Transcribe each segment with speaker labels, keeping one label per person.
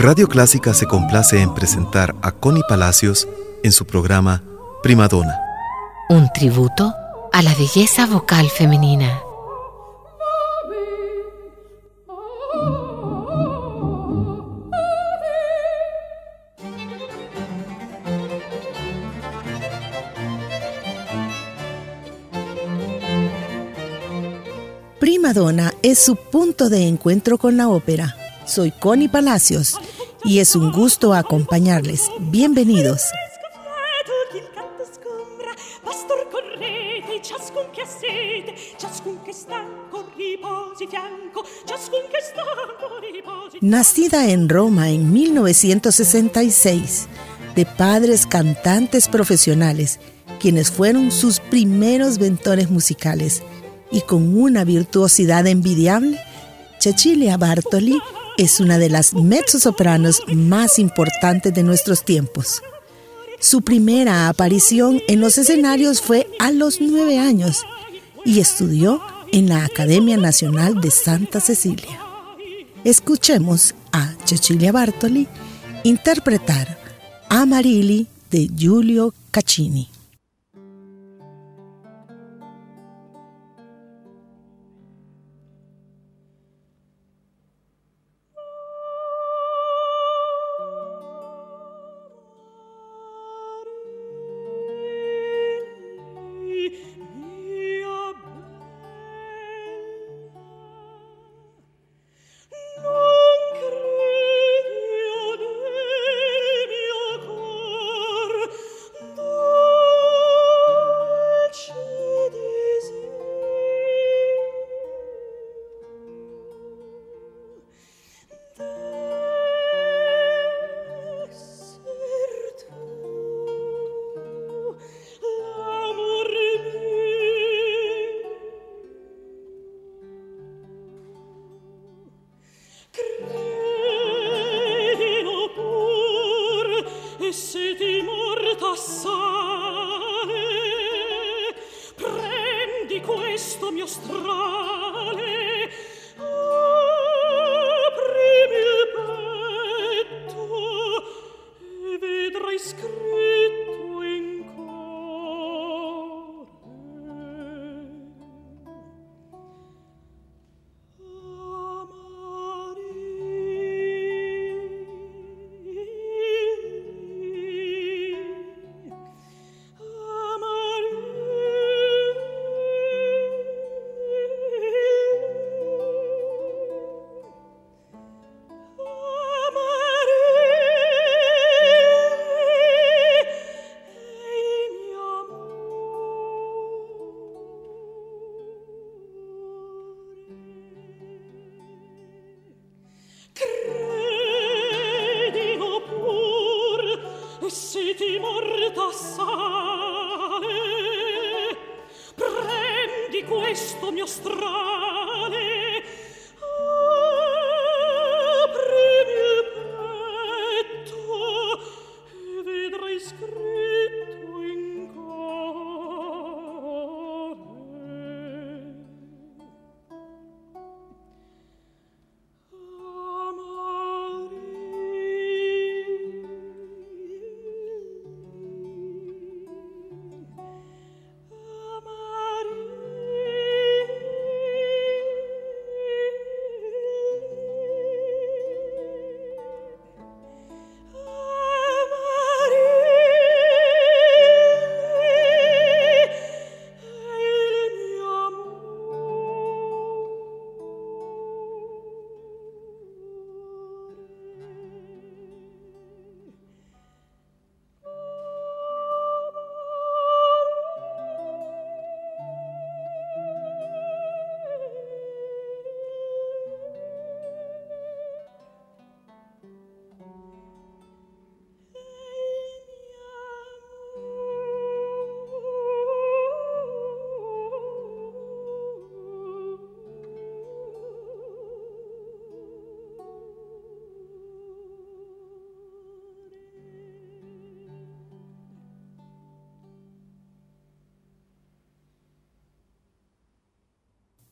Speaker 1: Radio Clásica se complace en presentar a Connie Palacios en su programa Primadona.
Speaker 2: Un tributo a la belleza vocal femenina.
Speaker 3: Primadona es su punto de encuentro con la ópera soy Connie Palacios y es un gusto acompañarles. Bienvenidos. Nacida en Roma en 1966, de padres cantantes profesionales, quienes fueron sus primeros ventores musicales, y con una virtuosidad envidiable, Cecilia Bartoli es una de las mezzosopranos más importantes de nuestros tiempos. Su primera aparición en los escenarios fue a los nueve años y estudió en la Academia Nacional de Santa Cecilia. Escuchemos a Cecilia Bartoli interpretar Amarilli de Giulio Caccini. questo mio strano morta sale. Prendi questo mio strano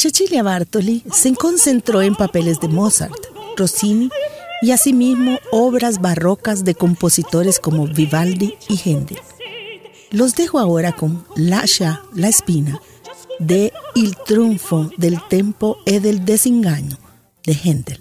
Speaker 3: Cecilia Bartoli se concentró en papeles de Mozart, Rossini y asimismo obras barrocas de compositores como Vivaldi y Händel. Los dejo ahora con Lascia la espina de Il triunfo del tempo e del desengaño de Händel.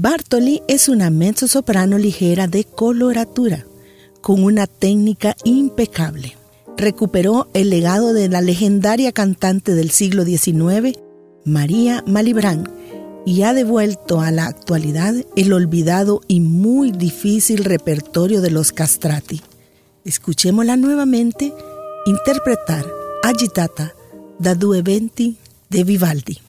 Speaker 3: Bartoli es una mezzo-soprano ligera de coloratura, con una técnica impecable. Recuperó el legado de la legendaria cantante del siglo XIX, María Malibran, y ha devuelto a la actualidad el olvidado y muy difícil repertorio de los castrati. Escuchémosla nuevamente interpretar Agitata da due venti de Vivaldi.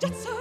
Speaker 3: Just so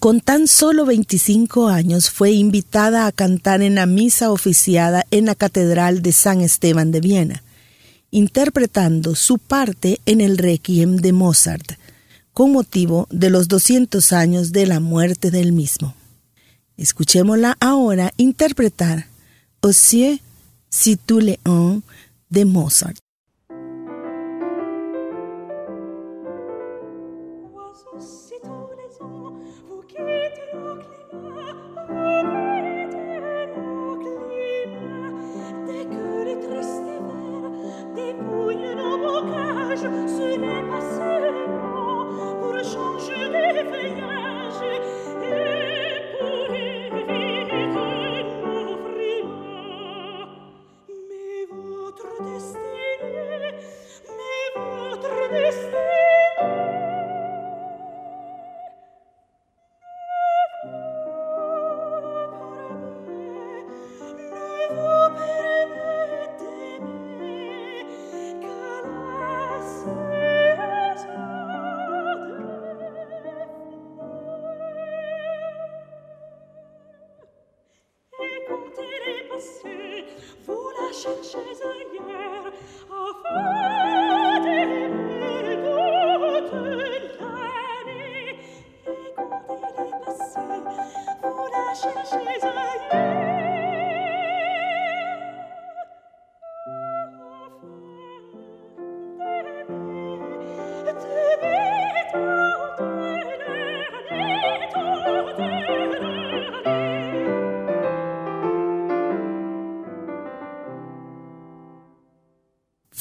Speaker 3: Con tan solo 25 años fue invitada a cantar en la misa oficiada en la Catedral de San Esteban de Viena, interpretando su parte en el Requiem de Mozart, con motivo de los 200 años de la muerte del mismo. Escuchémosla ahora interpretar Aussi si tu de Mozart.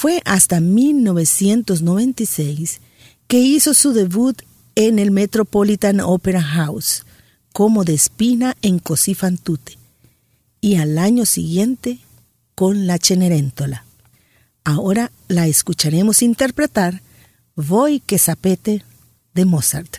Speaker 3: Fue hasta 1996 que hizo su debut en el Metropolitan Opera House como de en Così fan tutte y al año siguiente con la Cenerentola. Ahora la escucharemos interpretar Voi che sapete de Mozart.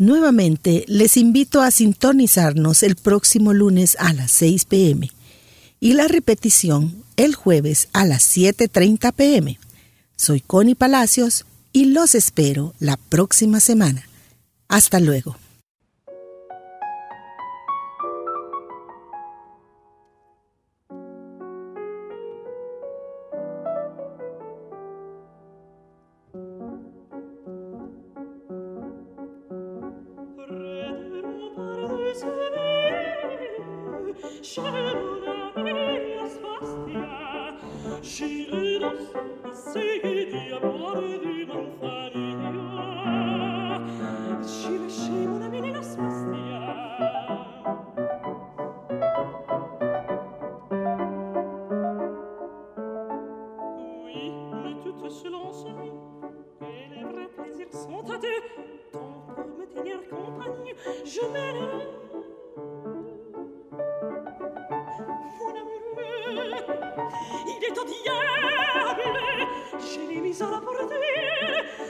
Speaker 3: Nuevamente les invito a sintonizarnos el próximo lunes a las 6 pm
Speaker 4: y la repetición el jueves a las 7.30 pm. Soy Connie Palacios y los espero la próxima semana. Hasta luego.
Speaker 3: sont à tes temps pour me tenir compagnie. Je mènerai mon amour. Il est au diable, je l'ai mis à la portée.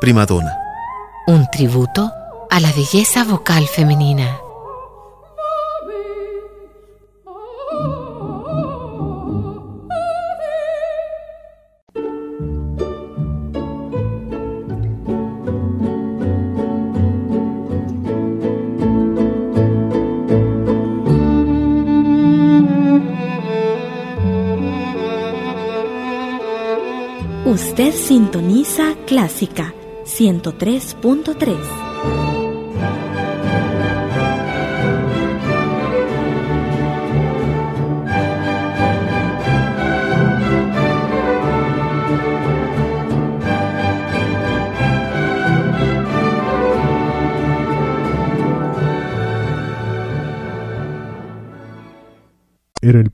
Speaker 3: Primadona.
Speaker 2: Un tributo a la belleza vocal femenina.
Speaker 5: Usted sintoniza Clásica 103.3.